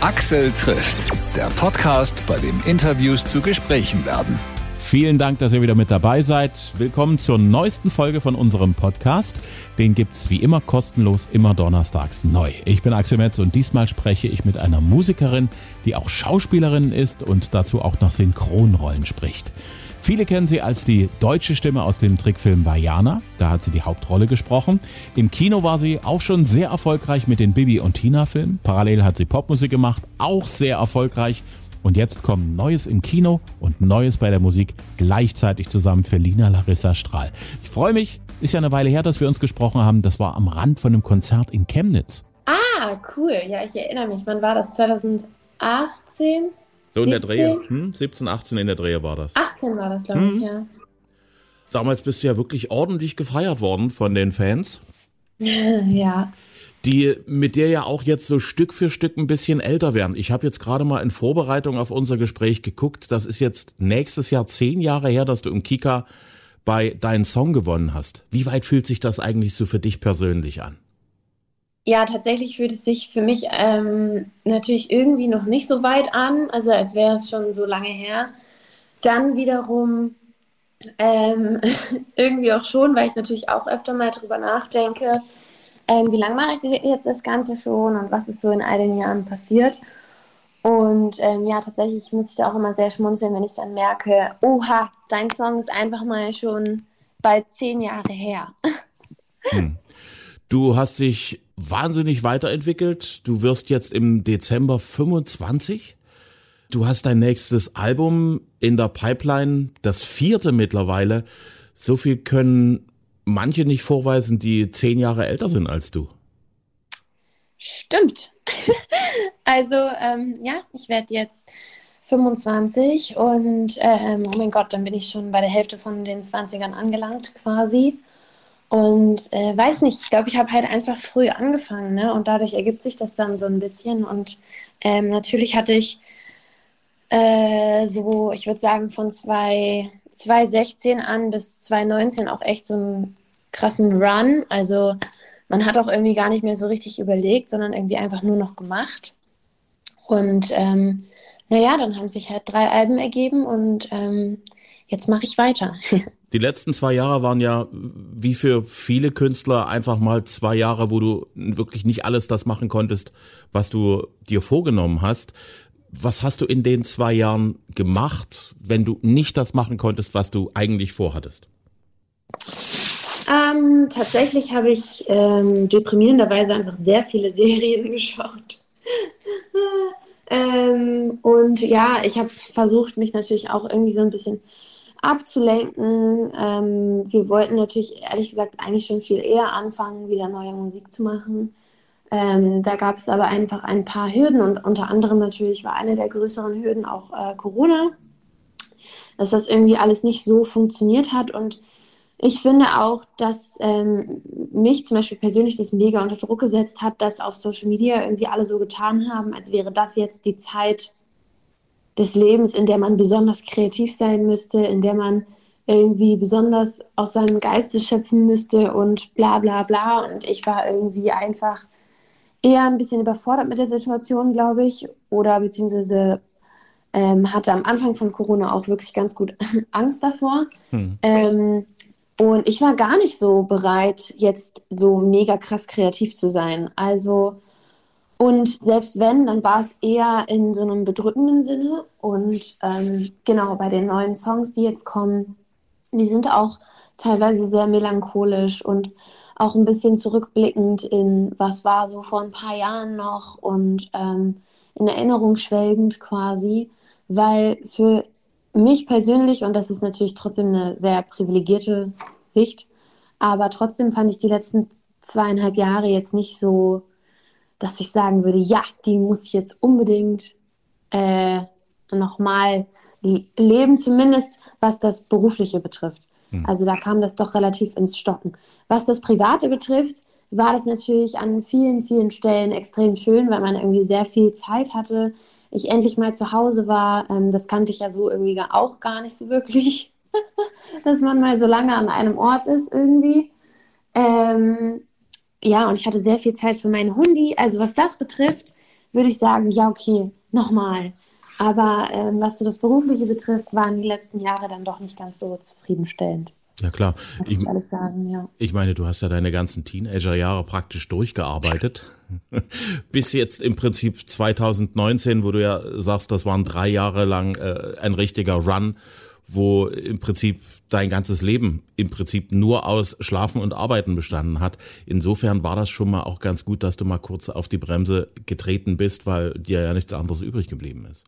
Axel trifft, der Podcast, bei dem Interviews zu Gesprächen werden. Vielen Dank, dass ihr wieder mit dabei seid. Willkommen zur neuesten Folge von unserem Podcast. Den gibt's wie immer kostenlos immer donnerstags neu. Ich bin Axel Metz und diesmal spreche ich mit einer Musikerin, die auch Schauspielerin ist und dazu auch noch Synchronrollen spricht. Viele kennen sie als die deutsche Stimme aus dem Trickfilm Vajana. Da hat sie die Hauptrolle gesprochen. Im Kino war sie auch schon sehr erfolgreich mit den Bibi und Tina Filmen. Parallel hat sie Popmusik gemacht, auch sehr erfolgreich. Und jetzt kommen Neues im Kino und Neues bei der Musik gleichzeitig zusammen für Lina Larissa Strahl. Ich freue mich. Ist ja eine Weile her, dass wir uns gesprochen haben. Das war am Rand von einem Konzert in Chemnitz. Ah, cool. Ja, ich erinnere mich. Wann war das? 2018? So in 17? der Drehe. Hm? 17, 18 in der Drehe war das. 18 war das, glaube hm? ich, ja. Damals bist du ja wirklich ordentlich gefeiert worden von den Fans. ja. Die mit dir ja auch jetzt so Stück für Stück ein bisschen älter werden. Ich habe jetzt gerade mal in Vorbereitung auf unser Gespräch geguckt. Das ist jetzt nächstes Jahr zehn Jahre her, dass du im Kika bei deinen Song gewonnen hast. Wie weit fühlt sich das eigentlich so für dich persönlich an? Ja, tatsächlich fühlt es sich für mich ähm, natürlich irgendwie noch nicht so weit an, also als wäre es schon so lange her. Dann wiederum ähm, irgendwie auch schon, weil ich natürlich auch öfter mal drüber nachdenke, ähm, wie lange mache ich jetzt das Ganze schon und was ist so in all den Jahren passiert. Und ähm, ja, tatsächlich muss ich da auch immer sehr schmunzeln, wenn ich dann merke, oha, dein Song ist einfach mal schon bald zehn Jahre her. Hm. Du hast dich wahnsinnig weiterentwickelt. Du wirst jetzt im Dezember 25. Du hast dein nächstes Album in der Pipeline, das vierte mittlerweile. So viel können manche nicht vorweisen, die zehn Jahre älter sind als du. Stimmt. also ähm, ja, ich werde jetzt 25 und ähm, oh mein Gott, dann bin ich schon bei der Hälfte von den 20ern angelangt quasi. Und äh, weiß nicht, ich glaube, ich habe halt einfach früh angefangen, ne? Und dadurch ergibt sich das dann so ein bisschen. Und ähm, natürlich hatte ich äh, so, ich würde sagen, von 2016 an bis 2019 auch echt so einen krassen Run. Also man hat auch irgendwie gar nicht mehr so richtig überlegt, sondern irgendwie einfach nur noch gemacht. Und ähm, naja, dann haben sich halt drei Alben ergeben und ähm, jetzt mache ich weiter. Die letzten zwei Jahre waren ja, wie für viele Künstler, einfach mal zwei Jahre, wo du wirklich nicht alles das machen konntest, was du dir vorgenommen hast. Was hast du in den zwei Jahren gemacht, wenn du nicht das machen konntest, was du eigentlich vorhattest? Ähm, tatsächlich habe ich ähm, deprimierenderweise einfach sehr viele Serien geschaut. ähm, und ja, ich habe versucht, mich natürlich auch irgendwie so ein bisschen abzulenken. Ähm, wir wollten natürlich, ehrlich gesagt, eigentlich schon viel eher anfangen, wieder neue Musik zu machen. Ähm, da gab es aber einfach ein paar Hürden und unter anderem natürlich war eine der größeren Hürden auch äh, Corona, dass das irgendwie alles nicht so funktioniert hat und ich finde auch, dass ähm, mich zum Beispiel persönlich das mega unter Druck gesetzt hat, dass auf Social Media irgendwie alle so getan haben, als wäre das jetzt die Zeit, des Lebens, in der man besonders kreativ sein müsste, in der man irgendwie besonders aus seinem Geiste schöpfen müsste und bla bla bla. Und ich war irgendwie einfach eher ein bisschen überfordert mit der Situation, glaube ich, oder beziehungsweise ähm, hatte am Anfang von Corona auch wirklich ganz gut Angst davor. Hm. Ähm, und ich war gar nicht so bereit, jetzt so mega krass kreativ zu sein. Also und selbst wenn, dann war es eher in so einem bedrückenden Sinne. Und ähm, genau, bei den neuen Songs, die jetzt kommen, die sind auch teilweise sehr melancholisch und auch ein bisschen zurückblickend in, was war so vor ein paar Jahren noch und ähm, in Erinnerung schwelgend quasi, weil für mich persönlich, und das ist natürlich trotzdem eine sehr privilegierte Sicht, aber trotzdem fand ich die letzten zweieinhalb Jahre jetzt nicht so dass ich sagen würde, ja, die muss ich jetzt unbedingt äh, nochmal leben, zumindest was das Berufliche betrifft. Hm. Also da kam das doch relativ ins Stocken. Was das Private betrifft, war das natürlich an vielen, vielen Stellen extrem schön, weil man irgendwie sehr viel Zeit hatte. Ich endlich mal zu Hause war. Ähm, das kannte ich ja so irgendwie auch gar nicht so wirklich, dass man mal so lange an einem Ort ist irgendwie. Ähm, ja, und ich hatte sehr viel Zeit für meinen Hundi. Also was das betrifft, würde ich sagen, ja, okay, nochmal. Aber ähm, was so das Berufliche betrifft, waren die letzten Jahre dann doch nicht ganz so zufriedenstellend. Ja klar. Muss ich, ich alles sagen, ja. Ich meine, du hast ja deine ganzen Teenagerjahre praktisch durchgearbeitet. Bis jetzt im Prinzip 2019, wo du ja sagst, das waren drei Jahre lang äh, ein richtiger Run, wo im Prinzip dein ganzes Leben im Prinzip nur aus Schlafen und Arbeiten bestanden hat. Insofern war das schon mal auch ganz gut, dass du mal kurz auf die Bremse getreten bist, weil dir ja nichts anderes übrig geblieben ist.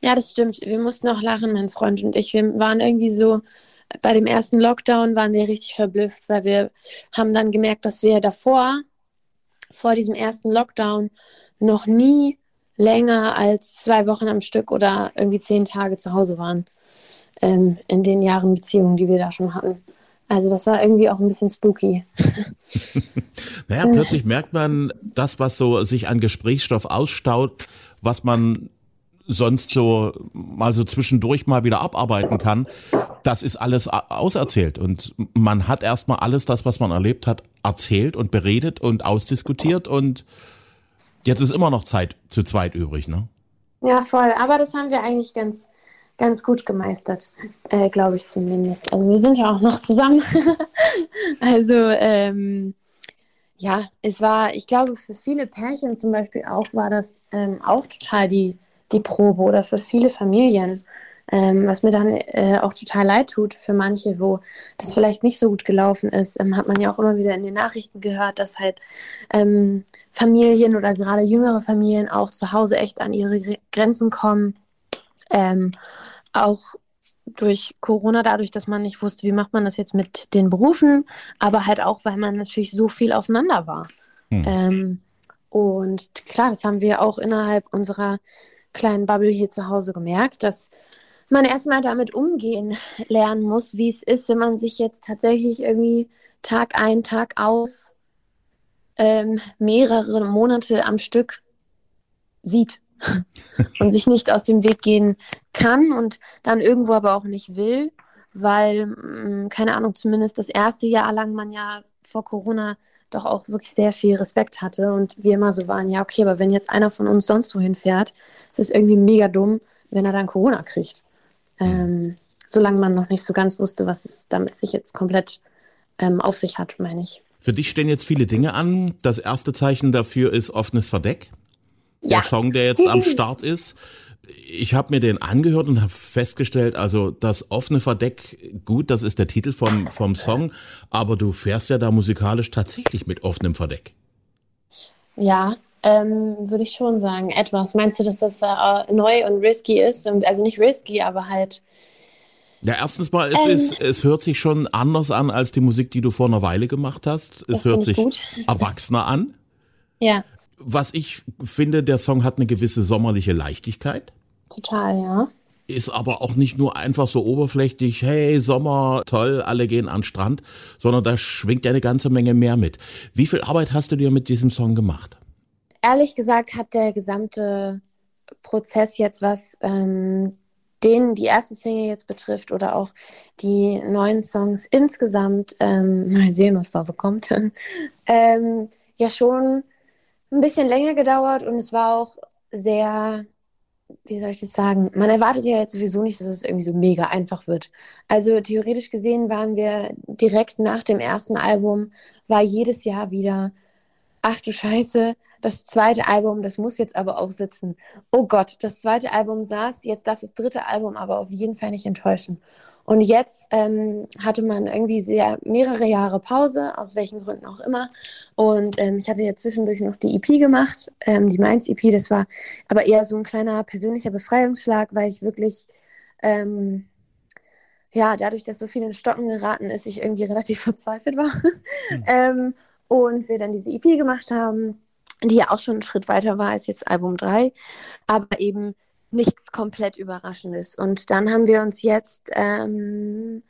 Ja, das stimmt. Wir mussten auch lachen, mein Freund und ich. Wir waren irgendwie so, bei dem ersten Lockdown waren wir richtig verblüfft, weil wir haben dann gemerkt, dass wir davor, vor diesem ersten Lockdown, noch nie länger als zwei Wochen am Stück oder irgendwie zehn Tage zu Hause waren. Ähm, in den Jahren Beziehungen, die wir da schon hatten. Also das war irgendwie auch ein bisschen spooky. naja, plötzlich merkt man das, was so sich an Gesprächsstoff ausstaut, was man sonst so mal so zwischendurch mal wieder abarbeiten kann, das ist alles auserzählt. Und man hat erstmal alles das, was man erlebt hat, erzählt und beredet und ausdiskutiert und jetzt ist immer noch Zeit zu zweit übrig, ne? Ja, voll. Aber das haben wir eigentlich ganz, ganz gut gemeistert, äh, glaube ich zumindest. Also wir sind ja auch noch zusammen. also ähm, ja, es war, ich glaube, für viele Pärchen zum Beispiel auch war das ähm, auch total die die Probe oder für viele Familien. Ähm, was mir dann äh, auch total leid tut für manche, wo das vielleicht nicht so gut gelaufen ist, ähm, hat man ja auch immer wieder in den Nachrichten gehört, dass halt ähm, Familien oder gerade jüngere Familien auch zu Hause echt an ihre Grenzen kommen. Ähm, auch durch Corona, dadurch, dass man nicht wusste, wie macht man das jetzt mit den Berufen, aber halt auch, weil man natürlich so viel aufeinander war. Hm. und klar, das haben wir auch innerhalb unserer kleinen Bubble hier zu Hause gemerkt, dass man erstmal damit umgehen lernen muss, wie es ist, wenn man sich jetzt tatsächlich irgendwie Tag ein, Tag aus ähm, mehrere Monate am Stück sieht und sich nicht aus dem Weg gehen kann und dann irgendwo aber auch nicht will, weil, mm, keine Ahnung, zumindest das erste Jahr lang man ja vor Corona doch auch wirklich sehr viel Respekt hatte und wir immer so waren, ja, okay, aber wenn jetzt einer von uns sonst wohin fährt, ist es irgendwie mega dumm, wenn er dann Corona kriegt. Mhm. Ähm, solange man noch nicht so ganz wusste, was es damit sich jetzt komplett ähm, auf sich hat, meine ich. Für dich stehen jetzt viele Dinge an. Das erste Zeichen dafür ist offenes Verdeck. Ja. Der Song, der jetzt am Start ist ich habe mir den angehört und habe festgestellt, also das offene Verdeck, gut, das ist der Titel vom, vom Song, aber du fährst ja da musikalisch tatsächlich mit offenem Verdeck. Ja, ähm, würde ich schon sagen, etwas. Meinst du, dass das äh, neu und risky ist? Also nicht risky, aber halt. Ja, erstens mal, es, ähm, ist, es hört sich schon anders an als die Musik, die du vor einer Weile gemacht hast. Es hört sich gut. erwachsener an. Ja. Was ich finde, der Song hat eine gewisse sommerliche Leichtigkeit. Total, ja. Ist aber auch nicht nur einfach so oberflächlich, hey, Sommer, toll, alle gehen an den Strand, sondern da schwingt ja eine ganze Menge mehr mit. Wie viel Arbeit hast du dir mit diesem Song gemacht? Ehrlich gesagt hat der gesamte Prozess jetzt, was ähm, den die erste Single jetzt betrifft oder auch die neuen Songs insgesamt, ähm, mal sehen, was da so kommt, ähm, ja schon ein bisschen länger gedauert und es war auch sehr wie soll ich das sagen? Man erwartet ja jetzt sowieso nicht, dass es irgendwie so mega einfach wird. Also theoretisch gesehen waren wir direkt nach dem ersten Album, war jedes Jahr wieder, ach du Scheiße, das zweite Album, das muss jetzt aber auch sitzen. Oh Gott, das zweite Album saß, jetzt darf das dritte Album aber auf jeden Fall nicht enttäuschen. Und jetzt ähm, hatte man irgendwie sehr mehrere Jahre Pause, aus welchen Gründen auch immer. Und ähm, ich hatte ja zwischendurch noch die EP gemacht, ähm, die Mainz EP. Das war aber eher so ein kleiner persönlicher Befreiungsschlag, weil ich wirklich, ähm, ja, dadurch, dass so viel in Stocken geraten ist, ich irgendwie relativ verzweifelt war. Mhm. und wir dann diese EP gemacht haben, die ja auch schon einen Schritt weiter war als jetzt Album 3, aber eben nichts komplett Überraschendes. Und dann haben wir uns jetzt ähm,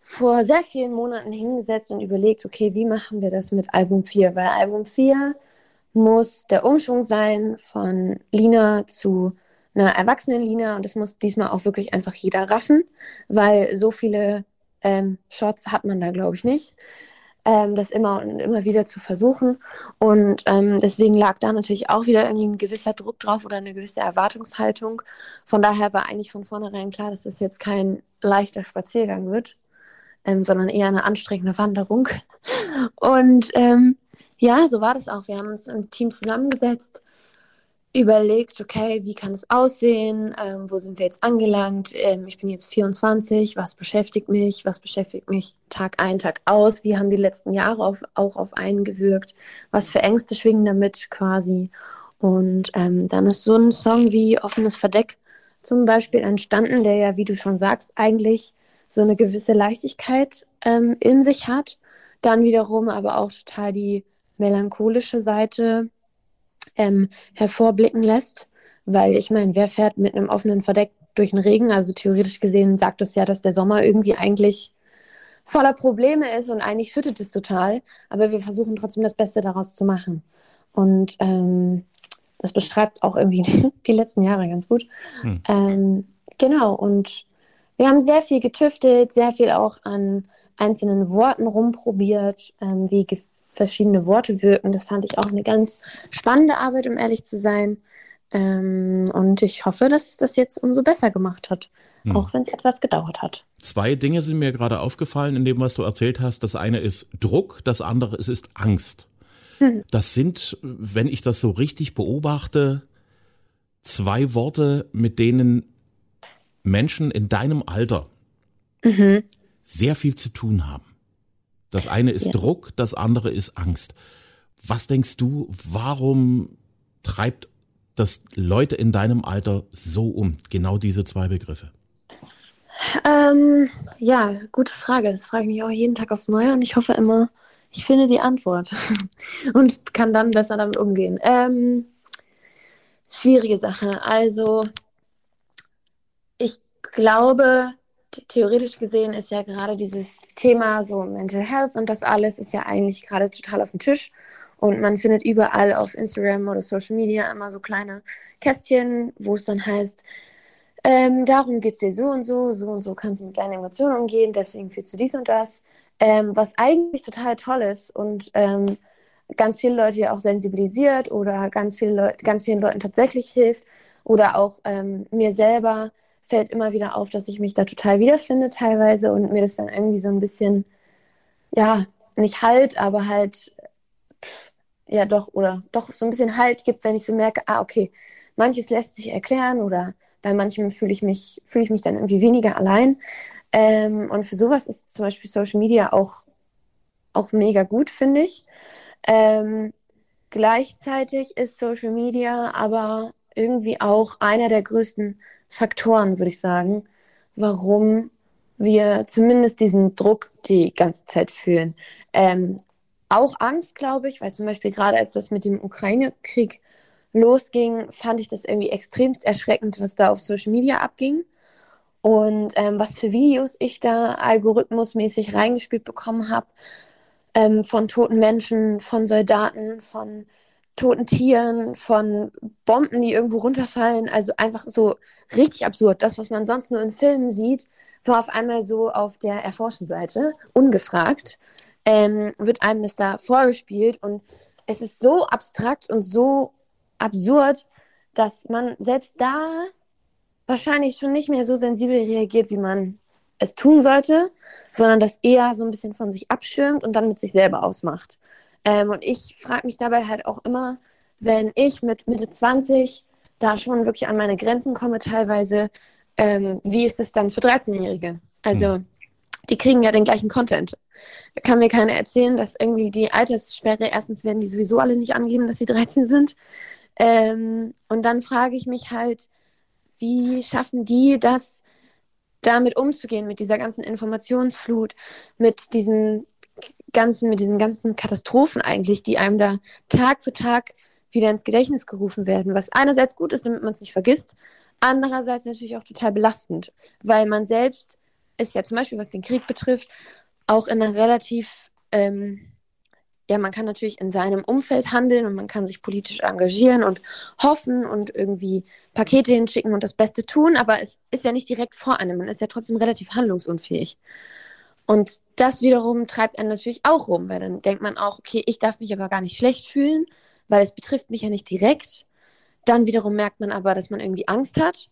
vor sehr vielen Monaten hingesetzt und überlegt, okay, wie machen wir das mit Album 4? Weil Album 4 muss der Umschwung sein von Lina zu einer erwachsenen Lina und das muss diesmal auch wirklich einfach jeder raffen, weil so viele ähm, Shots hat man da, glaube ich, nicht. Ähm, das immer und immer wieder zu versuchen. Und ähm, deswegen lag da natürlich auch wieder irgendwie ein gewisser Druck drauf oder eine gewisse Erwartungshaltung. Von daher war eigentlich von vornherein klar, dass das jetzt kein leichter Spaziergang wird, ähm, sondern eher eine anstrengende Wanderung. Und ähm, ja, so war das auch. Wir haben uns im Team zusammengesetzt überlegt, okay, wie kann es aussehen, ähm, wo sind wir jetzt angelangt, ähm, ich bin jetzt 24, was beschäftigt mich, was beschäftigt mich Tag ein, Tag aus, wie haben die letzten Jahre auf, auch auf einen gewirkt, was für Ängste schwingen damit quasi. Und ähm, dann ist so ein Song wie Offenes Verdeck zum Beispiel entstanden, der ja, wie du schon sagst, eigentlich so eine gewisse Leichtigkeit ähm, in sich hat, dann wiederum aber auch total die melancholische Seite ähm, hervorblicken lässt. Weil ich meine, wer fährt mit einem offenen Verdeck durch den Regen? Also theoretisch gesehen sagt es ja, dass der Sommer irgendwie eigentlich voller Probleme ist und eigentlich schüttet es total. Aber wir versuchen trotzdem das Beste daraus zu machen. Und ähm, das beschreibt auch irgendwie die letzten Jahre ganz gut. Hm. Ähm, genau, und wir haben sehr viel getüftelt, sehr viel auch an einzelnen Worten rumprobiert, ähm, wie verschiedene Worte wirken. Das fand ich auch eine ganz spannende Arbeit, um ehrlich zu sein. Ähm, und ich hoffe, dass es das jetzt umso besser gemacht hat, hm. auch wenn es etwas gedauert hat. Zwei Dinge sind mir gerade aufgefallen in dem, was du erzählt hast. Das eine ist Druck, das andere ist, ist Angst. Hm. Das sind, wenn ich das so richtig beobachte, zwei Worte, mit denen Menschen in deinem Alter mhm. sehr viel zu tun haben. Das eine ist ja. Druck, das andere ist Angst. Was denkst du, warum treibt das Leute in deinem Alter so um? Genau diese zwei Begriffe. Ähm, ja, gute Frage. Das frage ich mich auch jeden Tag aufs Neue und ich hoffe immer, ich finde die Antwort und kann dann besser damit umgehen. Ähm, schwierige Sache. Also, ich glaube, theoretisch gesehen ist ja gerade dieses Thema so Mental Health und das alles ist ja eigentlich gerade total auf dem Tisch. Und man findet überall auf Instagram oder Social Media immer so kleine Kästchen, wo es dann heißt, ähm, darum geht es dir so und so, so und so kannst du mit deinen Emotionen umgehen, deswegen fühlst du dies und das. Ähm, was eigentlich total toll ist und ähm, ganz viele Leute ja auch sensibilisiert oder ganz, viele Leute, ganz vielen Leuten tatsächlich hilft oder auch ähm, mir selber fällt immer wieder auf, dass ich mich da total wiederfinde teilweise und mir das dann irgendwie so ein bisschen, ja, nicht halt, aber halt, ja doch, oder doch so ein bisschen Halt gibt, wenn ich so merke, ah, okay, manches lässt sich erklären oder bei manchem fühle ich mich, fühle ich mich dann irgendwie weniger allein. Ähm, und für sowas ist zum Beispiel Social Media auch, auch mega gut, finde ich. Ähm, gleichzeitig ist Social Media aber irgendwie auch einer der größten Faktoren, würde ich sagen, warum wir zumindest diesen Druck die ganze Zeit fühlen. Ähm, auch Angst, glaube ich, weil zum Beispiel gerade als das mit dem Ukraine-Krieg losging, fand ich das irgendwie extremst erschreckend, was da auf Social Media abging. Und ähm, was für Videos ich da algorithmusmäßig reingespielt bekommen habe, ähm, von toten Menschen, von Soldaten, von toten Tieren, von Bomben, die irgendwo runterfallen. Also einfach so richtig absurd. Das, was man sonst nur in Filmen sieht, war auf einmal so auf der erforschten Seite, ungefragt, ähm, wird einem das da vorgespielt. Und es ist so abstrakt und so absurd, dass man selbst da wahrscheinlich schon nicht mehr so sensibel reagiert, wie man es tun sollte, sondern das eher so ein bisschen von sich abschirmt und dann mit sich selber ausmacht. Ähm, und ich frage mich dabei halt auch immer, wenn ich mit Mitte 20 da schon wirklich an meine Grenzen komme, teilweise, ähm, wie ist das dann für 13-Jährige? Also, mhm. die kriegen ja den gleichen Content. Da kann mir keiner erzählen, dass irgendwie die Alterssperre, erstens werden die sowieso alle nicht angeben, dass sie 13 sind. Ähm, und dann frage ich mich halt, wie schaffen die das, damit umzugehen, mit dieser ganzen Informationsflut, mit diesem ganzen, mit diesen ganzen Katastrophen eigentlich, die einem da Tag für Tag wieder ins Gedächtnis gerufen werden, was einerseits gut ist, damit man es nicht vergisst, andererseits natürlich auch total belastend, weil man selbst ist ja zum Beispiel, was den Krieg betrifft, auch in einer relativ, ähm, ja, man kann natürlich in seinem Umfeld handeln und man kann sich politisch engagieren und hoffen und irgendwie Pakete hinschicken und das Beste tun, aber es ist ja nicht direkt vor einem, man ist ja trotzdem relativ handlungsunfähig. Und das wiederum treibt einen natürlich auch rum, weil dann denkt man auch, okay, ich darf mich aber gar nicht schlecht fühlen, weil es betrifft mich ja nicht direkt. Dann wiederum merkt man aber, dass man irgendwie Angst hat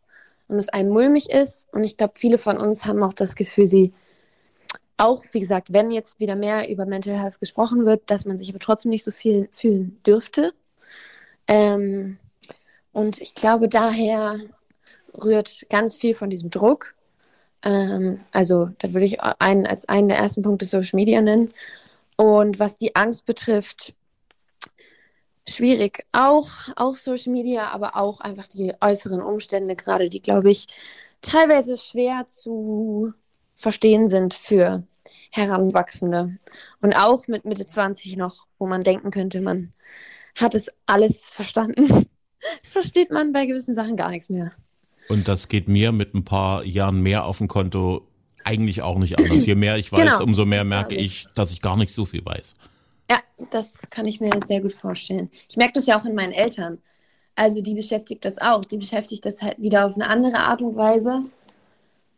und es einem mulmig ist. Und ich glaube, viele von uns haben auch das Gefühl, sie auch, wie gesagt, wenn jetzt wieder mehr über Mental Health gesprochen wird, dass man sich aber trotzdem nicht so viel fühlen dürfte. Ähm, und ich glaube, daher rührt ganz viel von diesem Druck. Ähm, also, da würde ich einen als einen der ersten Punkte Social Media nennen. Und was die Angst betrifft, schwierig. Auch, auch Social Media, aber auch einfach die äußeren Umstände, gerade die, glaube ich, teilweise schwer zu verstehen sind für Heranwachsende. Und auch mit Mitte 20 noch, wo man denken könnte, man hat es alles verstanden, versteht man bei gewissen Sachen gar nichts mehr. Und das geht mir mit ein paar Jahren mehr auf dem Konto eigentlich auch nicht anders. Je mehr ich weiß, genau, umso mehr merke ich, dass ich gar nicht so viel weiß. Ja, das kann ich mir sehr gut vorstellen. Ich merke das ja auch in meinen Eltern. Also die beschäftigt das auch. Die beschäftigt das halt wieder auf eine andere Art und Weise.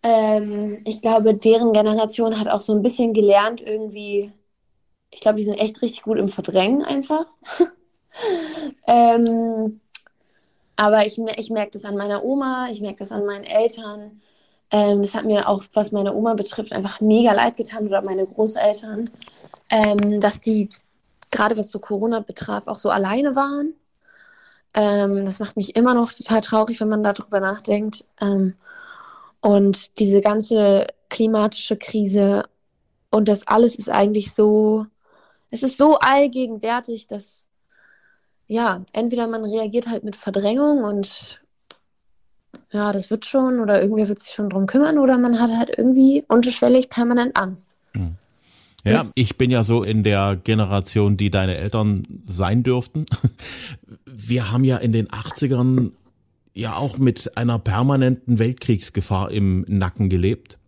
Ähm, ich glaube, deren Generation hat auch so ein bisschen gelernt, irgendwie. Ich glaube, die sind echt richtig gut im Verdrängen einfach. ähm, aber ich, ich merke das an meiner Oma, ich merke das an meinen Eltern. Ähm, das hat mir auch, was meine Oma betrifft, einfach mega leid getan oder meine Großeltern, ähm, dass die gerade was so Corona betraf, auch so alleine waren. Ähm, das macht mich immer noch total traurig, wenn man darüber nachdenkt. Ähm, und diese ganze klimatische Krise und das alles ist eigentlich so, es ist so allgegenwärtig, dass ja, entweder man reagiert halt mit Verdrängung und ja, das wird schon oder irgendwer wird sich schon drum kümmern oder man hat halt irgendwie unterschwellig permanent Angst. Mhm. Ja, ich bin ja so in der Generation, die deine Eltern sein dürften. Wir haben ja in den 80ern ja auch mit einer permanenten Weltkriegsgefahr im Nacken gelebt.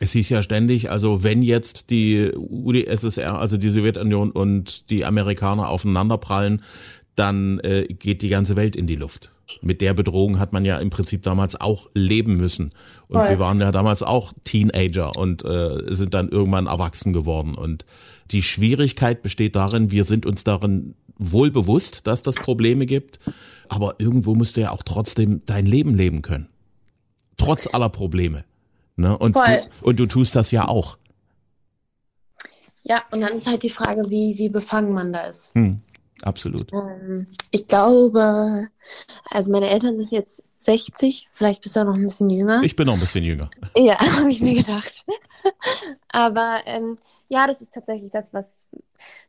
Es hieß ja ständig, also wenn jetzt die UdSSR, also die Sowjetunion und die Amerikaner aufeinanderprallen, dann äh, geht die ganze Welt in die Luft. Mit der Bedrohung hat man ja im Prinzip damals auch leben müssen. Und Voll. wir waren ja damals auch Teenager und äh, sind dann irgendwann erwachsen geworden. Und die Schwierigkeit besteht darin, wir sind uns darin wohl bewusst, dass das Probleme gibt, aber irgendwo musst du ja auch trotzdem dein Leben leben können. Trotz aller Probleme. Ne? Und, du, und du tust das ja auch. Ja, und dann ist halt die Frage, wie, wie befangen man da ist. Hm, absolut. Ähm, ich glaube, also meine Eltern sind jetzt 60, vielleicht bist du auch noch ein bisschen jünger. Ich bin noch ein bisschen jünger. Ja, habe ich mir gedacht. aber ähm, ja, das ist tatsächlich das, was,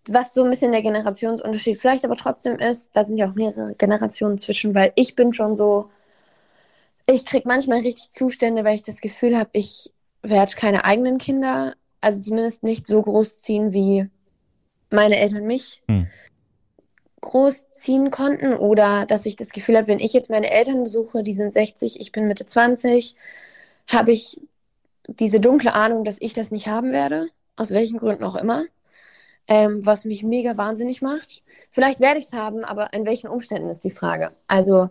was so ein bisschen der Generationsunterschied vielleicht aber trotzdem ist. Da sind ja auch mehrere Generationen zwischen, weil ich bin schon so ich kriege manchmal richtig Zustände, weil ich das Gefühl habe, ich werde keine eigenen Kinder, also zumindest nicht so großziehen, wie meine Eltern mich hm. großziehen konnten. Oder dass ich das Gefühl habe, wenn ich jetzt meine Eltern besuche, die sind 60, ich bin Mitte 20, habe ich diese dunkle Ahnung, dass ich das nicht haben werde, aus welchen Gründen auch immer. Ähm, was mich mega wahnsinnig macht. Vielleicht werde ich es haben, aber in welchen Umständen ist die Frage. Also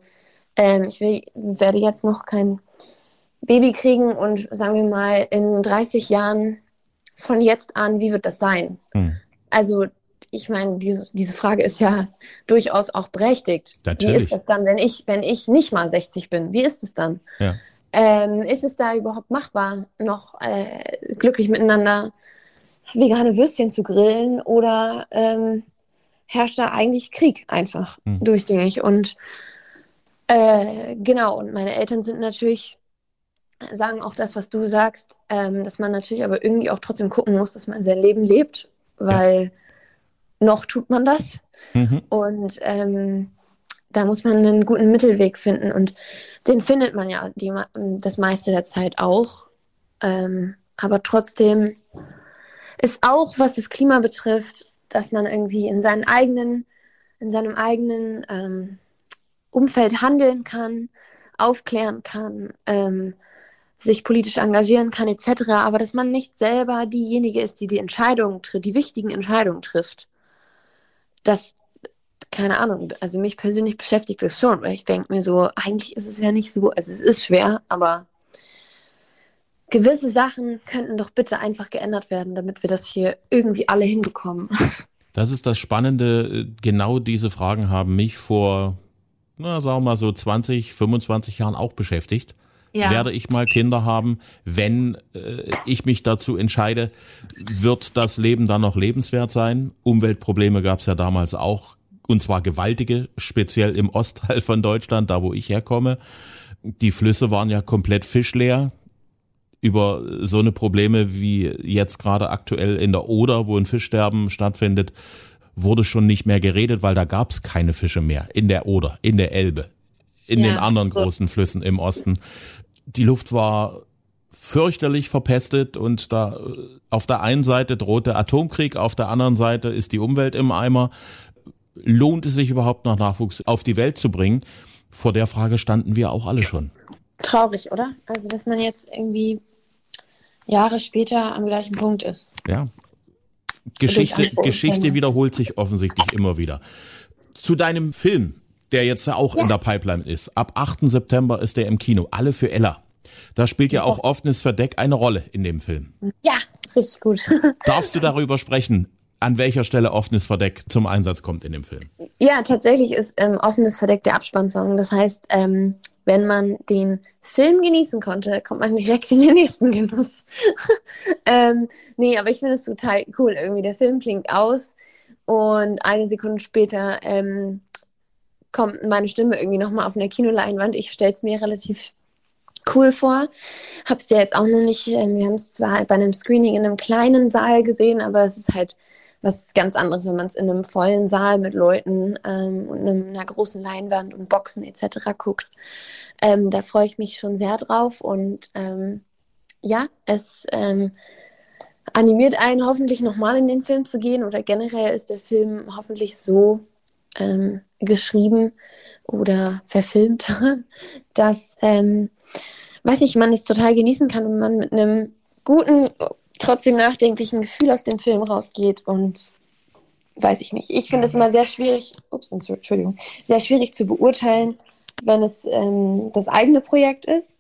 ähm, ich will, werde jetzt noch kein Baby kriegen und sagen wir mal in 30 Jahren von jetzt an, wie wird das sein? Mhm. Also ich meine, diese, diese Frage ist ja durchaus auch berechtigt. Natürlich. Wie ist das dann, wenn ich, wenn ich nicht mal 60 bin? Wie ist es dann? Ja. Ähm, ist es da überhaupt machbar, noch äh, glücklich miteinander vegane Würstchen zu grillen oder ähm, herrscht da eigentlich Krieg einfach mhm. durchgängig? Und äh, genau, und meine Eltern sind natürlich, sagen auch das, was du sagst, ähm, dass man natürlich aber irgendwie auch trotzdem gucken muss, dass man sein Leben lebt, weil ja. noch tut man das. Mhm. Und ähm, da muss man einen guten Mittelweg finden und den findet man ja die, das meiste der Zeit auch. Ähm, aber trotzdem ist auch, was das Klima betrifft, dass man irgendwie in seinen eigenen, in seinem eigenen ähm, Umfeld handeln kann, aufklären kann, ähm, sich politisch engagieren kann, etc. Aber dass man nicht selber diejenige ist, die die Entscheidungen trifft, die wichtigen Entscheidungen trifft. Das, keine Ahnung, also mich persönlich beschäftigt das schon, weil ich denke mir so, eigentlich ist es ja nicht so, also es ist schwer, aber gewisse Sachen könnten doch bitte einfach geändert werden, damit wir das hier irgendwie alle hinbekommen. Das ist das Spannende. Genau diese Fragen haben mich vor, na, sagen wir mal so 20, 25 Jahren auch beschäftigt. Ja. Werde ich mal Kinder haben, wenn äh, ich mich dazu entscheide, wird das Leben dann noch lebenswert sein? Umweltprobleme gab es ja damals auch, und zwar gewaltige, speziell im Ostteil von Deutschland, da wo ich herkomme. Die Flüsse waren ja komplett fischleer über so eine Probleme wie jetzt gerade aktuell in der Oder, wo ein Fischsterben stattfindet, wurde schon nicht mehr geredet, weil da gab es keine Fische mehr in der Oder, in der Elbe, in ja, den anderen so. großen Flüssen im Osten. Die Luft war fürchterlich verpestet und da auf der einen Seite droht der Atomkrieg, auf der anderen Seite ist die Umwelt im Eimer. Lohnt es sich überhaupt noch Nachwuchs auf die Welt zu bringen? Vor der Frage standen wir auch alle schon. Traurig, oder? Also, dass man jetzt irgendwie Jahre später am gleichen Punkt ist. Ja. Geschichte, Geschichte wiederholt sich offensichtlich immer wieder. Zu deinem Film, der jetzt auch ja. in der Pipeline ist. Ab 8. September ist der im Kino. Alle für Ella. Da spielt ja auch offenes Verdeck eine Rolle in dem Film. Ja, richtig gut. Darfst du darüber sprechen, an welcher Stelle offenes Verdeck zum Einsatz kommt in dem Film? Ja, tatsächlich ist ähm, offenes Verdeck der Abspannsong. Das heißt, ähm, wenn man den Film genießen konnte, kommt man direkt in den nächsten Genuss. ähm, nee, aber ich finde es total cool. Irgendwie der Film klingt aus und eine Sekunde später ähm, kommt meine Stimme irgendwie nochmal auf einer Kinoleinwand. Ich stelle es mir relativ cool vor. Habe es ja jetzt auch noch nicht, äh, wir haben es zwar bei einem Screening in einem kleinen Saal gesehen, aber es ist halt was ganz anderes, wenn man es in einem vollen Saal mit Leuten ähm, und einer großen Leinwand und Boxen etc. guckt. Ähm, da freue ich mich schon sehr drauf und ähm, ja, es ähm, animiert einen hoffentlich nochmal in den Film zu gehen oder generell ist der Film hoffentlich so ähm, geschrieben oder verfilmt, dass, ähm, weiß ich, man es total genießen kann und man mit einem guten trotzdem nachdenklichen Gefühl aus dem Film rausgeht und weiß ich nicht. Ich finde es immer sehr schwierig, ups, Entschuldigung, sehr schwierig zu beurteilen, wenn es ähm, das eigene Projekt ist.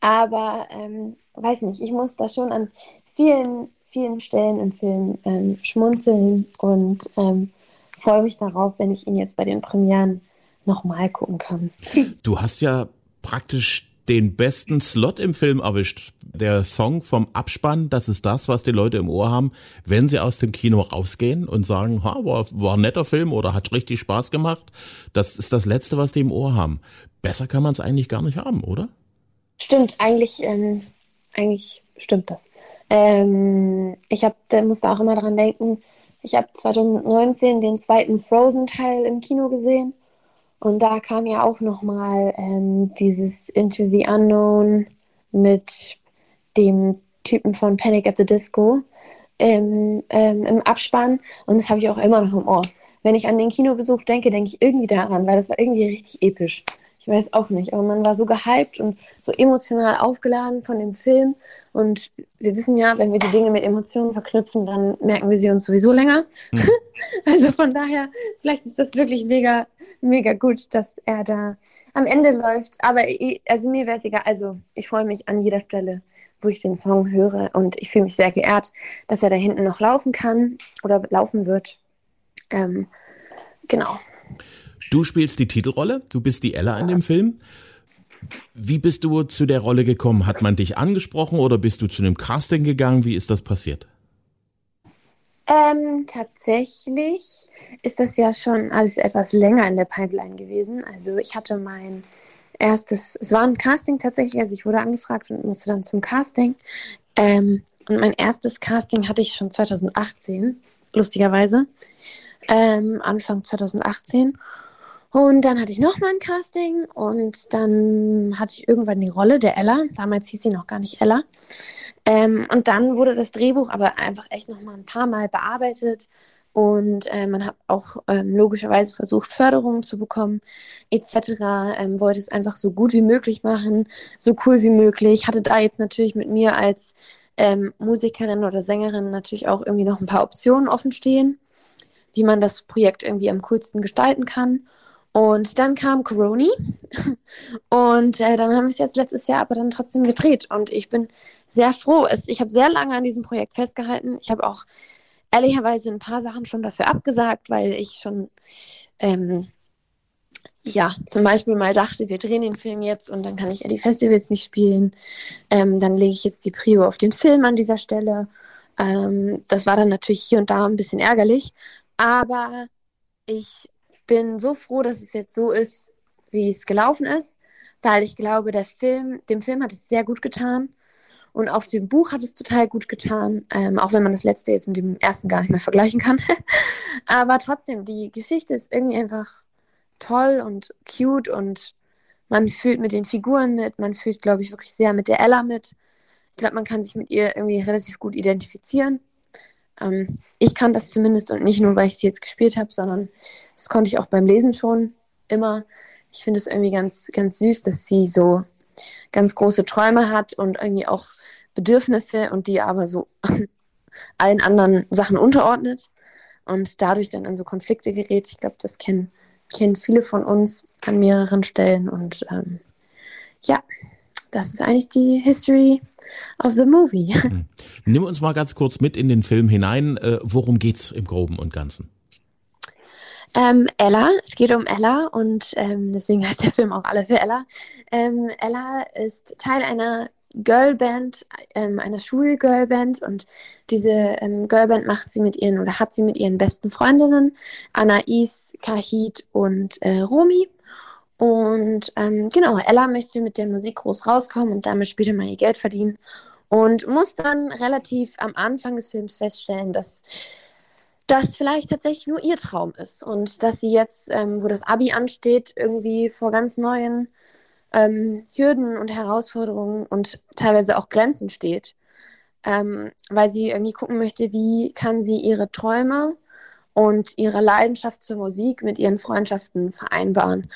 Aber ähm, weiß nicht, ich muss da schon an vielen, vielen Stellen im Film ähm, schmunzeln und ähm, freue mich darauf, wenn ich ihn jetzt bei den Premieren nochmal gucken kann. Du hast ja praktisch den besten Slot im Film erwischt. Der Song vom Abspann, das ist das, was die Leute im Ohr haben, wenn sie aus dem Kino rausgehen und sagen, ha, war, war ein netter Film oder hat richtig Spaß gemacht. Das ist das Letzte, was die im Ohr haben. Besser kann man es eigentlich gar nicht haben, oder? Stimmt, eigentlich, ähm, eigentlich stimmt das. Ähm, ich hab, musste auch immer dran denken, ich habe 2019 den zweiten Frozen-Teil im Kino gesehen und da kam ja auch nochmal ähm, dieses Into the Unknown mit dem Typen von Panic at the Disco ähm, ähm, im Abspann. Und das habe ich auch immer noch im Ohr. Wenn ich an den Kinobesuch denke, denke ich irgendwie daran, weil das war irgendwie richtig episch. Ich weiß auch nicht, aber man war so gehypt und so emotional aufgeladen von dem Film. Und wir wissen ja, wenn wir die Dinge mit Emotionen verknüpfen, dann merken wir sie uns sowieso länger. Mhm. also von daher, vielleicht ist das wirklich mega, mega gut, dass er da am Ende läuft. Aber also mir wäre es egal. Also ich freue mich an jeder Stelle, wo ich den Song höre. Und ich fühle mich sehr geehrt, dass er da hinten noch laufen kann oder laufen wird. Ähm, genau. Du spielst die Titelrolle, du bist die Ella in dem Film. Wie bist du zu der Rolle gekommen? Hat man dich angesprochen oder bist du zu einem Casting gegangen? Wie ist das passiert? Ähm, tatsächlich ist das ja schon alles etwas länger in der Pipeline gewesen. Also ich hatte mein erstes, es war ein Casting tatsächlich, also ich wurde angefragt und musste dann zum Casting. Ähm, und mein erstes Casting hatte ich schon 2018, lustigerweise. Ähm, Anfang 2018. Und dann hatte ich nochmal ein Casting und dann hatte ich irgendwann die Rolle der Ella. Damals hieß sie noch gar nicht Ella. Ähm, und dann wurde das Drehbuch aber einfach echt nochmal ein paar Mal bearbeitet. Und äh, man hat auch ähm, logischerweise versucht, Förderungen zu bekommen, etc. Ähm, wollte es einfach so gut wie möglich machen, so cool wie möglich. Hatte da jetzt natürlich mit mir als ähm, Musikerin oder Sängerin natürlich auch irgendwie noch ein paar Optionen offen stehen, wie man das Projekt irgendwie am coolsten gestalten kann. Und dann kam Coroni und äh, dann haben wir es jetzt letztes Jahr aber dann trotzdem gedreht und ich bin sehr froh. Es, ich habe sehr lange an diesem Projekt festgehalten. Ich habe auch ehrlicherweise ein paar Sachen schon dafür abgesagt, weil ich schon ähm, ja, zum Beispiel mal dachte, wir drehen den Film jetzt und dann kann ich ja die Festivals nicht spielen. Ähm, dann lege ich jetzt die Prio auf den Film an dieser Stelle. Ähm, das war dann natürlich hier und da ein bisschen ärgerlich, aber ich bin so froh, dass es jetzt so ist, wie es gelaufen ist, weil ich glaube, der Film, dem Film hat es sehr gut getan und auf dem Buch hat es total gut getan, ähm, auch wenn man das letzte jetzt mit dem ersten gar nicht mehr vergleichen kann. aber trotzdem, die Geschichte ist irgendwie einfach toll und cute und man fühlt mit den Figuren mit, man fühlt, glaube ich, wirklich sehr mit der Ella mit. Ich glaube, man kann sich mit ihr irgendwie relativ gut identifizieren. Ähm, ich kann das zumindest und nicht nur, weil ich sie jetzt gespielt habe, sondern das konnte ich auch beim Lesen schon immer. Ich finde es irgendwie ganz, ganz süß, dass sie so ganz große Träume hat und irgendwie auch Bedürfnisse und die aber so allen anderen Sachen unterordnet und dadurch dann in so Konflikte gerät. Ich glaube, das kennen kennen viele von uns an mehreren Stellen. Und ähm, ja, das ist eigentlich die History of the movie. Hm. Nimm uns mal ganz kurz mit in den Film hinein. Äh, worum geht's im Groben und Ganzen? Ähm, Ella, es geht um Ella und ähm, deswegen heißt der Film auch alle für Ella. Ähm, Ella ist Teil einer Girlband, ähm, einer Schulgirlband und diese ähm, Girlband macht sie mit ihren oder hat sie mit ihren besten Freundinnen, Anais, Kahid und äh, Romi. Und ähm, genau, Ella möchte mit der Musik groß rauskommen und damit später mal ihr Geld verdienen und muss dann relativ am Anfang des Films feststellen, dass das vielleicht tatsächlich nur ihr Traum ist und dass sie jetzt, ähm, wo das Abi ansteht, irgendwie vor ganz neuen ähm, Hürden und Herausforderungen und teilweise auch Grenzen steht, ähm, weil sie irgendwie gucken möchte, wie kann sie ihre Träume und ihre Leidenschaft zur Musik mit ihren Freundschaften vereinbaren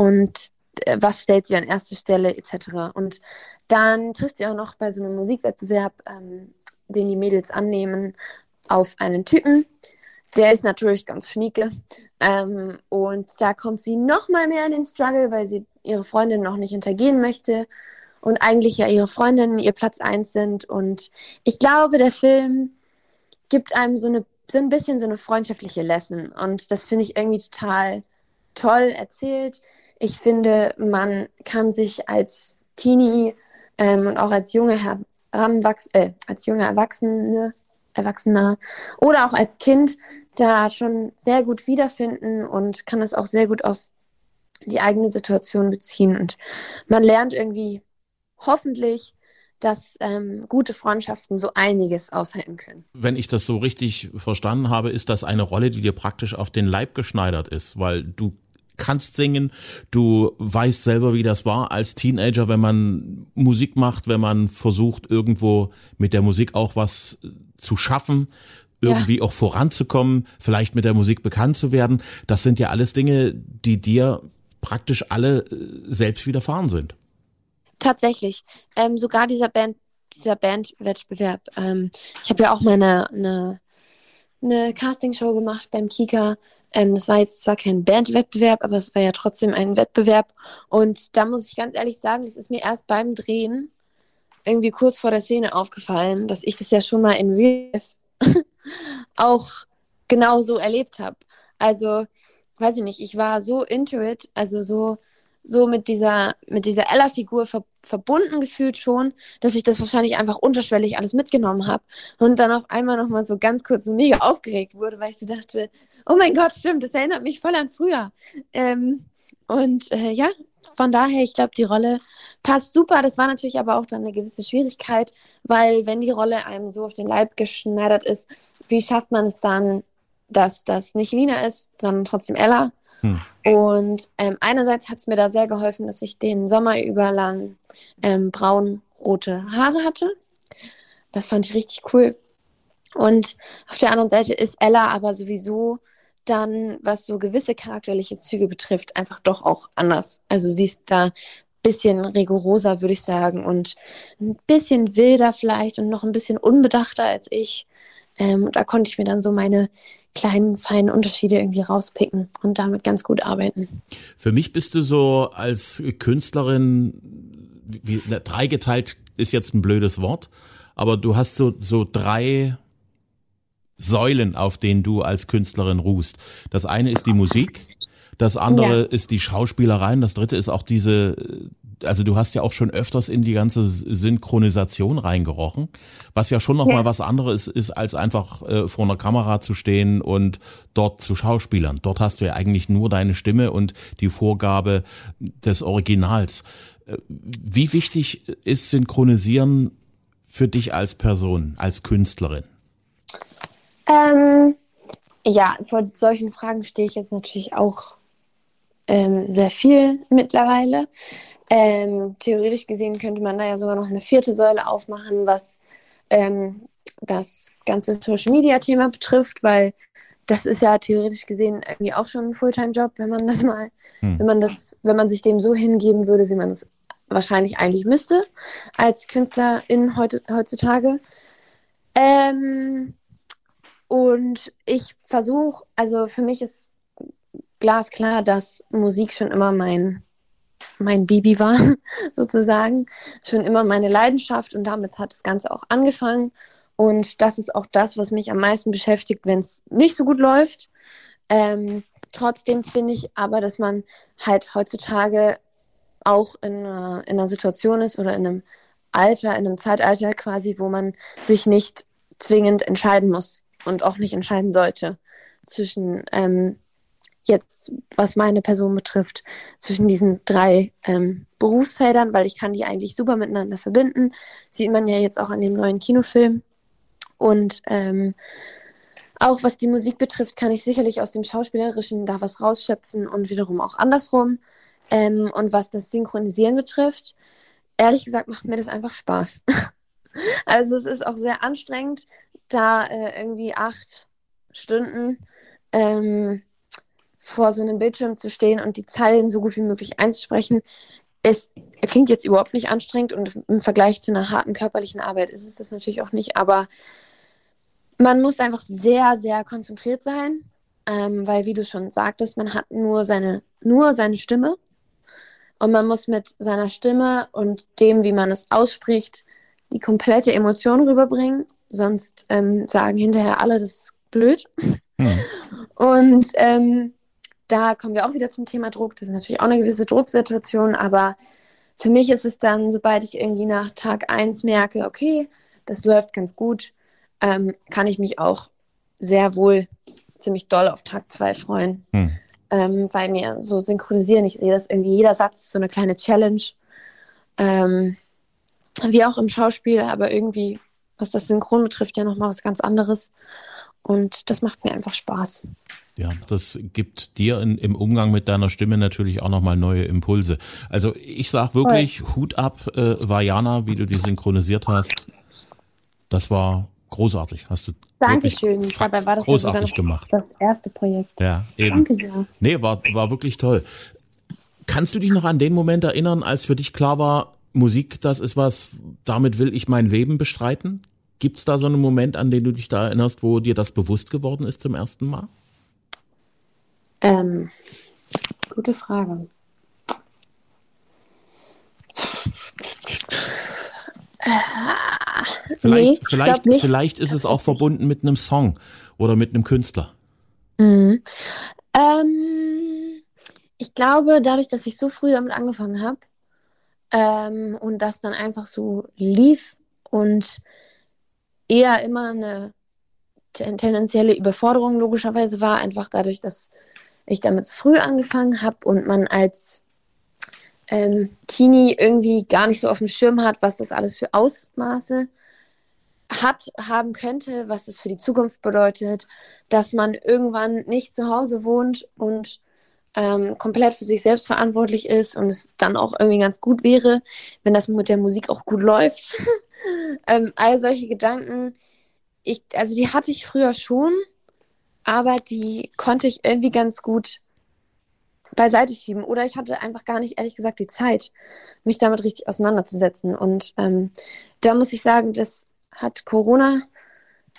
und äh, was stellt sie an erste Stelle etc. Und dann trifft sie auch noch bei so einem Musikwettbewerb, ähm, den die Mädels annehmen, auf einen Typen. Der ist natürlich ganz schnieke. Ähm, und da kommt sie noch mal mehr in den Struggle, weil sie ihre Freundin noch nicht hintergehen möchte und eigentlich ja ihre Freundinnen ihr Platz eins sind. Und ich glaube, der Film gibt einem so, eine, so ein bisschen so eine freundschaftliche Lesson. Und das finde ich irgendwie total toll erzählt. Ich finde, man kann sich als Teenie ähm, und auch als junge Heranwachs äh, als junge Erwachsene Erwachsener oder auch als Kind da schon sehr gut wiederfinden und kann es auch sehr gut auf die eigene Situation beziehen. Und man lernt irgendwie hoffentlich, dass ähm, gute Freundschaften so einiges aushalten können. Wenn ich das so richtig verstanden habe, ist das eine Rolle, die dir praktisch auf den Leib geschneidert ist, weil du kannst singen, du weißt selber, wie das war als Teenager, wenn man Musik macht, wenn man versucht, irgendwo mit der Musik auch was zu schaffen, irgendwie ja. auch voranzukommen, vielleicht mit der Musik bekannt zu werden. Das sind ja alles Dinge, die dir praktisch alle äh, selbst widerfahren sind. Tatsächlich. Ähm, sogar dieser Band, dieser Bandwettbewerb. Ähm, ich habe ja auch mal eine, eine, eine Castingshow gemacht beim Kika. Ähm, das war jetzt zwar kein Bandwettbewerb, aber es war ja trotzdem ein Wettbewerb. Und da muss ich ganz ehrlich sagen, das ist mir erst beim Drehen irgendwie kurz vor der Szene aufgefallen, dass ich das ja schon mal in Real auch genau so erlebt habe. Also weiß ich nicht, ich war so into it, also so, so mit dieser, mit dieser Ella-Figur ver verbunden gefühlt schon, dass ich das wahrscheinlich einfach unterschwellig alles mitgenommen habe und dann auf einmal nochmal so ganz kurz so mega aufgeregt wurde, weil ich so dachte, oh mein Gott, stimmt, das erinnert mich voll an früher. Ähm, und äh, ja, von daher, ich glaube, die Rolle passt super. Das war natürlich aber auch dann eine gewisse Schwierigkeit, weil wenn die Rolle einem so auf den Leib geschneidert ist, wie schafft man es dann, dass das nicht Lina ist, sondern trotzdem Ella. Hm. Und ähm, einerseits hat es mir da sehr geholfen, dass ich den Sommer über lang ähm, braun-rote Haare hatte. Das fand ich richtig cool. Und auf der anderen Seite ist Ella aber sowieso dann, was so gewisse charakterliche Züge betrifft, einfach doch auch anders. Also sie ist da ein bisschen rigoroser, würde ich sagen, und ein bisschen wilder vielleicht und noch ein bisschen unbedachter als ich. Ähm, da konnte ich mir dann so meine kleinen, feinen Unterschiede irgendwie rauspicken und damit ganz gut arbeiten. Für mich bist du so als Künstlerin, wie, na, dreigeteilt ist jetzt ein blödes Wort, aber du hast so, so drei Säulen, auf denen du als Künstlerin ruhst. Das eine ist die Musik, das andere ja. ist die Schauspielerei und das dritte ist auch diese also du hast ja auch schon öfters in die ganze Synchronisation reingerochen, was ja schon nochmal ja. was anderes ist, als einfach äh, vor einer Kamera zu stehen und dort zu Schauspielern. Dort hast du ja eigentlich nur deine Stimme und die Vorgabe des Originals. Äh, wie wichtig ist Synchronisieren für dich als Person, als Künstlerin? Ähm, ja, vor solchen Fragen stehe ich jetzt natürlich auch ähm, sehr viel mittlerweile. Ähm, theoretisch gesehen könnte man da ja sogar noch eine vierte Säule aufmachen, was ähm, das ganze Social Media Thema betrifft, weil das ist ja theoretisch gesehen irgendwie auch schon ein Fulltime-Job, wenn man das mal, hm. wenn man das, wenn man sich dem so hingeben würde, wie man es wahrscheinlich eigentlich müsste, als Künstlerin heute, heutzutage. Ähm, und ich versuche, also für mich ist glasklar, dass Musik schon immer mein mein Baby war, sozusagen, schon immer meine Leidenschaft und damit hat das Ganze auch angefangen. Und das ist auch das, was mich am meisten beschäftigt, wenn es nicht so gut läuft. Ähm, trotzdem finde ich aber, dass man halt heutzutage auch in, in einer Situation ist oder in einem Alter, in einem Zeitalter quasi, wo man sich nicht zwingend entscheiden muss und auch nicht entscheiden sollte zwischen ähm, jetzt, was meine Person betrifft, zwischen diesen drei ähm, Berufsfeldern, weil ich kann die eigentlich super miteinander verbinden. Sieht man ja jetzt auch an dem neuen Kinofilm. Und ähm, auch was die Musik betrifft, kann ich sicherlich aus dem Schauspielerischen da was rausschöpfen und wiederum auch andersrum. Ähm, und was das Synchronisieren betrifft, ehrlich gesagt macht mir das einfach Spaß. also es ist auch sehr anstrengend, da äh, irgendwie acht Stunden ähm, vor so einem Bildschirm zu stehen und die Zeilen so gut wie möglich einzusprechen, es klingt jetzt überhaupt nicht anstrengend und im Vergleich zu einer harten körperlichen Arbeit ist es das natürlich auch nicht, aber man muss einfach sehr, sehr konzentriert sein, ähm, weil, wie du schon sagtest, man hat nur seine, nur seine Stimme und man muss mit seiner Stimme und dem, wie man es ausspricht, die komplette Emotion rüberbringen, sonst ähm, sagen hinterher alle, das ist blöd. Hm. Und ähm, da kommen wir auch wieder zum Thema Druck. Das ist natürlich auch eine gewisse Drucksituation, aber für mich ist es dann, sobald ich irgendwie nach Tag 1 merke, okay, das läuft ganz gut, ähm, kann ich mich auch sehr wohl ziemlich doll auf Tag 2 freuen. Hm. Ähm, weil mir so synchronisieren, ich sehe das irgendwie, jeder Satz ist so eine kleine Challenge. Ähm, wie auch im Schauspiel, aber irgendwie, was das Synchron betrifft, ja nochmal was ganz anderes. Und das macht mir einfach Spaß. Ja, das gibt dir in, im Umgang mit deiner Stimme natürlich auch nochmal neue Impulse. Also ich sag wirklich Voll. Hut ab, äh, Vajana, wie du die synchronisiert hast. Das war großartig. Hast du Dankeschön. Dabei war das großartig gemacht. Das erste Projekt. Ja, eben. Danke sehr. Nee, war, war wirklich toll. Kannst du dich noch an den Moment erinnern, als für dich klar war, Musik, das ist was, damit will ich mein Leben bestreiten? Gibt es da so einen Moment, an den du dich da erinnerst, wo dir das bewusst geworden ist zum ersten Mal? Ähm, gute Frage. Vielleicht, nee, vielleicht, vielleicht ist es auch verbunden mit einem Song oder mit einem Künstler. Mhm. Ähm, ich glaube, dadurch, dass ich so früh damit angefangen habe ähm, und das dann einfach so lief und eher immer eine tendenzielle Überforderung logischerweise war, einfach dadurch, dass ich damit früh angefangen habe und man als ähm, Teenie irgendwie gar nicht so auf dem Schirm hat, was das alles für Ausmaße hat, haben könnte, was das für die Zukunft bedeutet, dass man irgendwann nicht zu Hause wohnt und ähm, komplett für sich selbst verantwortlich ist und es dann auch irgendwie ganz gut wäre, wenn das mit der Musik auch gut läuft. ähm, all solche Gedanken, ich, also die hatte ich früher schon, aber die konnte ich irgendwie ganz gut beiseite schieben. Oder ich hatte einfach gar nicht, ehrlich gesagt, die Zeit, mich damit richtig auseinanderzusetzen. Und ähm, da muss ich sagen, das hat Corona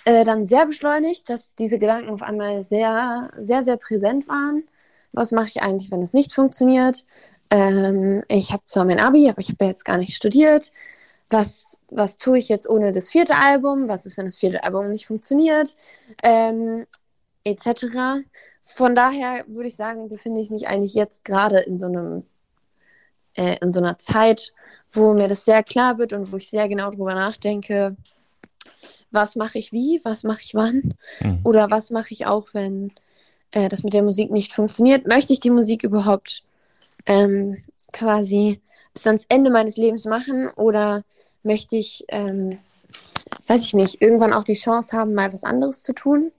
äh, dann sehr beschleunigt, dass diese Gedanken auf einmal sehr, sehr, sehr präsent waren. Was mache ich eigentlich, wenn es nicht funktioniert? Ähm, ich habe zwar mein Abi, aber ich habe ja jetzt gar nicht studiert. Was, was tue ich jetzt ohne das vierte Album? Was ist, wenn das vierte Album nicht funktioniert? Ähm, etc. Von daher würde ich sagen, befinde ich mich eigentlich jetzt gerade in so einem äh, in so einer Zeit, wo mir das sehr klar wird und wo ich sehr genau drüber nachdenke, was mache ich wie, was mache ich wann mhm. oder was mache ich auch, wenn äh, das mit der Musik nicht funktioniert. Möchte ich die Musik überhaupt ähm, quasi bis ans Ende meines Lebens machen oder möchte ich, ähm, weiß ich nicht, irgendwann auch die Chance haben, mal was anderes zu tun?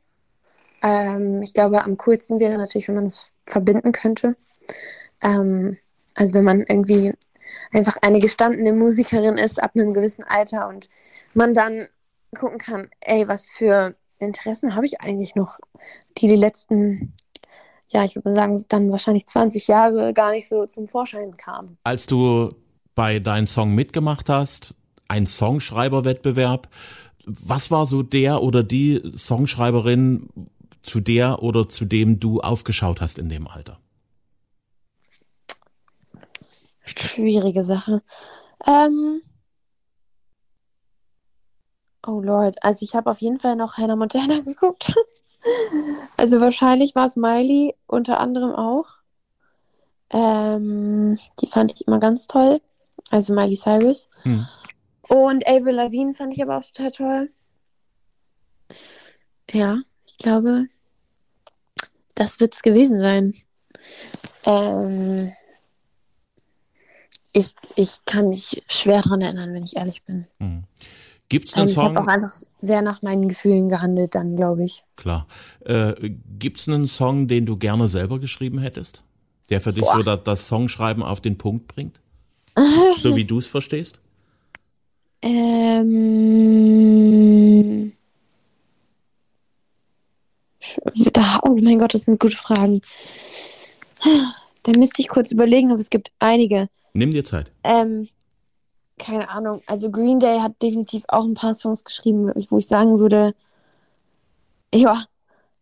Ähm, ich glaube, am coolsten wäre natürlich, wenn man es verbinden könnte. Ähm, also wenn man irgendwie einfach eine gestandene Musikerin ist ab einem gewissen Alter und man dann gucken kann, ey, was für Interessen habe ich eigentlich noch, die die letzten, ja, ich würde sagen, dann wahrscheinlich 20 Jahre gar nicht so zum Vorschein kamen. Als du bei deinem Song mitgemacht hast, ein Songschreiberwettbewerb, was war so der oder die Songschreiberin, zu der oder zu dem du aufgeschaut hast in dem Alter? Schwierige Sache. Ähm, oh Lord, also ich habe auf jeden Fall noch Hannah Montana geguckt. also wahrscheinlich war es Miley unter anderem auch. Ähm, die fand ich immer ganz toll. Also Miley Cyrus. Hm. Und Avril Lavigne fand ich aber auch total toll. Ja, ich glaube, das wird es gewesen sein. Ähm, ich, ich kann mich schwer daran erinnern, wenn ich ehrlich bin. Hm. Gibt es einen ähm, Song? Ich habe auch einfach sehr nach meinen Gefühlen gehandelt, dann glaube ich. Klar. Äh, Gibt es einen Song, den du gerne selber geschrieben hättest? Der für dich Boah. so das, das Songschreiben auf den Punkt bringt? so wie du es verstehst? Ähm. Oh mein Gott, das sind gute Fragen. Da müsste ich kurz überlegen, aber es gibt einige. Nimm dir Zeit. Ähm, keine Ahnung. Also Green Day hat definitiv auch ein paar Songs geschrieben, wo ich sagen würde, ja,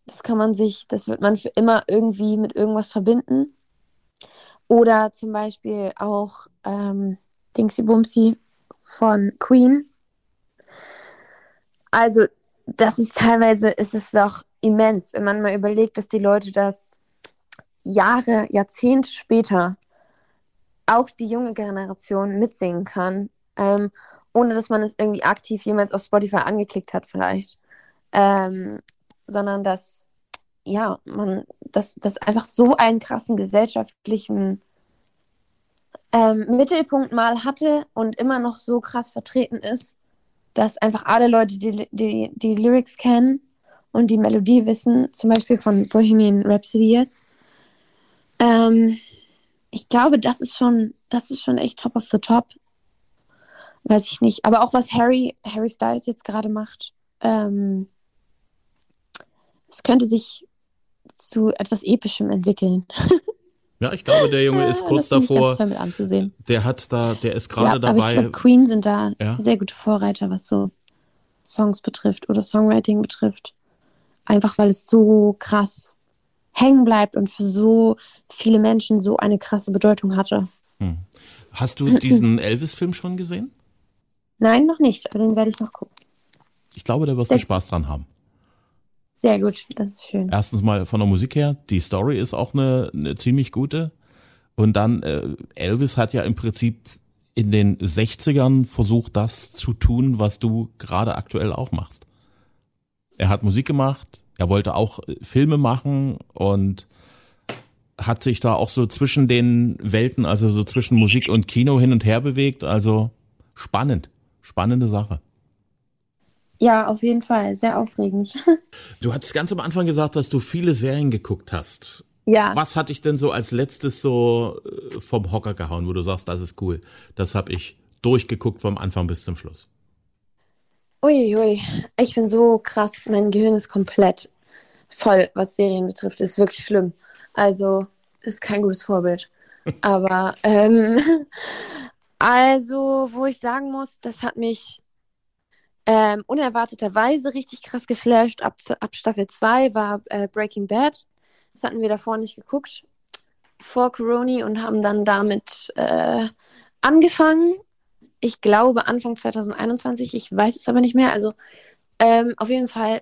das kann man sich, das wird man für immer irgendwie mit irgendwas verbinden. Oder zum Beispiel auch ähm, Dingsy Bumsy von Queen. Also, das ist teilweise, ist es doch immens, wenn man mal überlegt, dass die Leute das Jahre, Jahrzehnte später auch die junge Generation mitsingen kann, ähm, ohne dass man es irgendwie aktiv jemals auf Spotify angeklickt hat, vielleicht. Ähm, sondern dass, ja, man, dass das einfach so einen krassen gesellschaftlichen ähm, Mittelpunkt mal hatte und immer noch so krass vertreten ist, dass einfach alle Leute die, die, die Lyrics kennen und die Melodie wissen, zum Beispiel von Bohemian Rhapsody jetzt. Ähm, ich glaube, das ist schon, das ist schon echt top of the top. Weiß ich nicht. Aber auch was Harry, Harry Styles jetzt gerade macht, ähm, es könnte sich zu etwas Epischem entwickeln. Ja, ich glaube, der Junge ist kurz das davor. Ganz toll anzusehen. Der hat da, der ist gerade ja, dabei. Aber ich glaube, Queen sind da ja? sehr gute Vorreiter, was so Songs betrifft oder Songwriting betrifft. Einfach weil es so krass hängen bleibt und für so viele Menschen so eine krasse Bedeutung hatte. Hm. Hast du diesen Elvis-Film schon gesehen? Nein, noch nicht, aber den werde ich noch gucken. Ich glaube, da wirst du Spaß dran haben. Sehr gut, das ist schön. Erstens mal von der Musik her, die Story ist auch eine, eine ziemlich gute. Und dann, äh, Elvis hat ja im Prinzip in den 60ern versucht, das zu tun, was du gerade aktuell auch machst. Er hat Musik gemacht, er wollte auch äh, Filme machen und hat sich da auch so zwischen den Welten, also so zwischen Musik und Kino hin und her bewegt. Also spannend, spannende Sache. Ja, auf jeden Fall, sehr aufregend. Du hattest ganz am Anfang gesagt, dass du viele Serien geguckt hast. Ja. Was hat dich denn so als letztes so äh, vom Hocker gehauen, wo du sagst, das ist cool? Das habe ich durchgeguckt vom Anfang bis zum Schluss. Uiui, ich bin so krass. Mein Gehirn ist komplett voll, was Serien betrifft. Ist wirklich schlimm. Also, ist kein gutes Vorbild. Aber, ähm, also, wo ich sagen muss, das hat mich Ähm, unerwarteterweise richtig krass geflasht. Ab, ab Staffel 2 war äh, Breaking Bad. Das hatten wir davor nicht geguckt vor Corona und haben dann damit äh, angefangen. Ich glaube Anfang 2021, ich weiß es aber nicht mehr. Also ähm, auf jeden Fall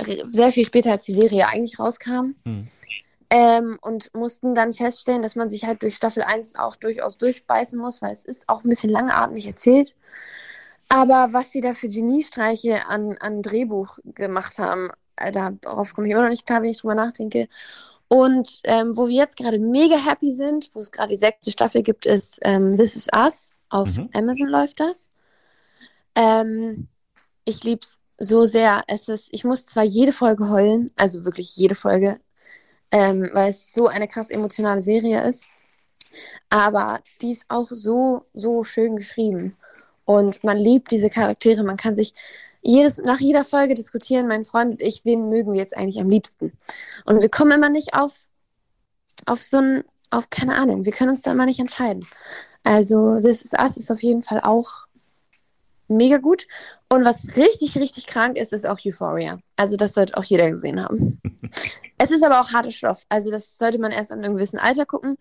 sehr viel später, als die Serie eigentlich rauskam. Mhm. Ähm, und mussten dann feststellen, dass man sich halt durch Staffel 1 auch durchaus durchbeißen muss, weil es ist auch ein bisschen langatmig erzählt. Aber was sie da für Geniestreiche an, an Drehbuch gemacht haben, äh, darauf komme ich immer noch nicht klar, wenn ich drüber nachdenke. Und ähm, wo wir jetzt gerade mega happy sind, wo es gerade die sechste Staffel gibt, ist ähm, This Is Us. Auf mhm. Amazon läuft das. Ähm, ich liebe es so sehr. Es ist, ich muss zwar jede Folge heulen, also wirklich jede Folge, ähm, weil es so eine krass emotionale Serie ist. Aber die ist auch so, so schön geschrieben. Und man liebt diese Charaktere. Man kann sich jedes, nach jeder Folge diskutieren, mein Freund und ich, wen mögen wir jetzt eigentlich am liebsten. Und wir kommen immer nicht auf, auf so ein, auf keine Ahnung, wir können uns da immer nicht entscheiden. Also This Is Us ist auf jeden Fall auch mega gut. Und was richtig, richtig krank ist, ist auch Euphoria. Also das sollte auch jeder gesehen haben. es ist aber auch harter Stoff. Also das sollte man erst an einem gewissen Alter gucken.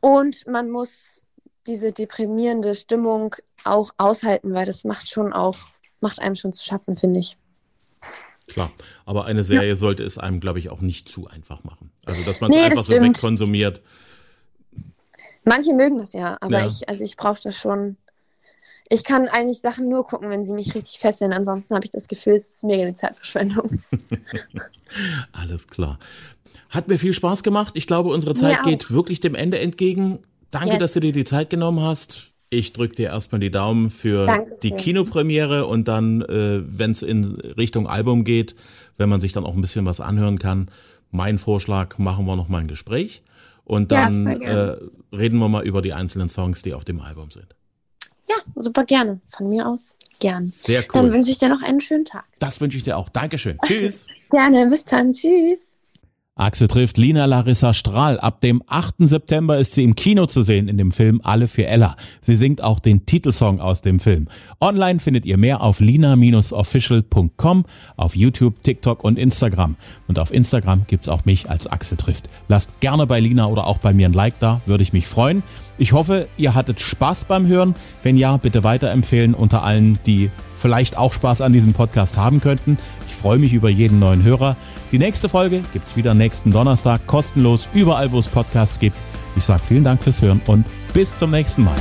Und man muss diese deprimierende Stimmung auch aushalten, weil das macht schon auch, macht einem schon zu schaffen, finde ich. Klar, aber eine Serie ja. sollte es einem, glaube ich, auch nicht zu einfach machen. Also dass man es nee, einfach so wegkonsumiert. Manche mögen das ja, aber ja. ich, also ich brauche das schon ich kann eigentlich Sachen nur gucken, wenn sie mich richtig fesseln. Ansonsten habe ich das Gefühl, es ist mega eine Zeitverschwendung. Alles klar. Hat mir viel Spaß gemacht. Ich glaube, unsere Zeit geht wirklich dem Ende entgegen. Danke, yes. dass du dir die Zeit genommen hast. Ich drücke dir erstmal die Daumen für Dankeschön. die Kinopremiere und dann, äh, wenn es in Richtung Album geht, wenn man sich dann auch ein bisschen was anhören kann, mein Vorschlag, machen wir noch mal ein Gespräch und dann ja, äh, reden wir mal über die einzelnen Songs, die auf dem Album sind. Ja, super gerne. Von mir aus gern. Sehr cool. Dann wünsche ich dir noch einen schönen Tag. Das wünsche ich dir auch. Dankeschön. Tschüss. gerne. Bis dann. Tschüss. Axel trifft Lina Larissa Strahl. Ab dem 8. September ist sie im Kino zu sehen in dem Film Alle für Ella. Sie singt auch den Titelsong aus dem Film. Online findet ihr mehr auf lina-official.com, auf YouTube, TikTok und Instagram. Und auf Instagram gibt's auch mich als Axel trifft. Lasst gerne bei Lina oder auch bei mir ein Like da, würde ich mich freuen. Ich hoffe, ihr hattet Spaß beim Hören. Wenn ja, bitte weiterempfehlen unter allen, die vielleicht auch Spaß an diesem Podcast haben könnten. Ich freue mich über jeden neuen Hörer. Die nächste Folge gibt es wieder nächsten Donnerstag kostenlos überall, wo es Podcasts gibt. Ich sage vielen Dank fürs Hören und bis zum nächsten Mal.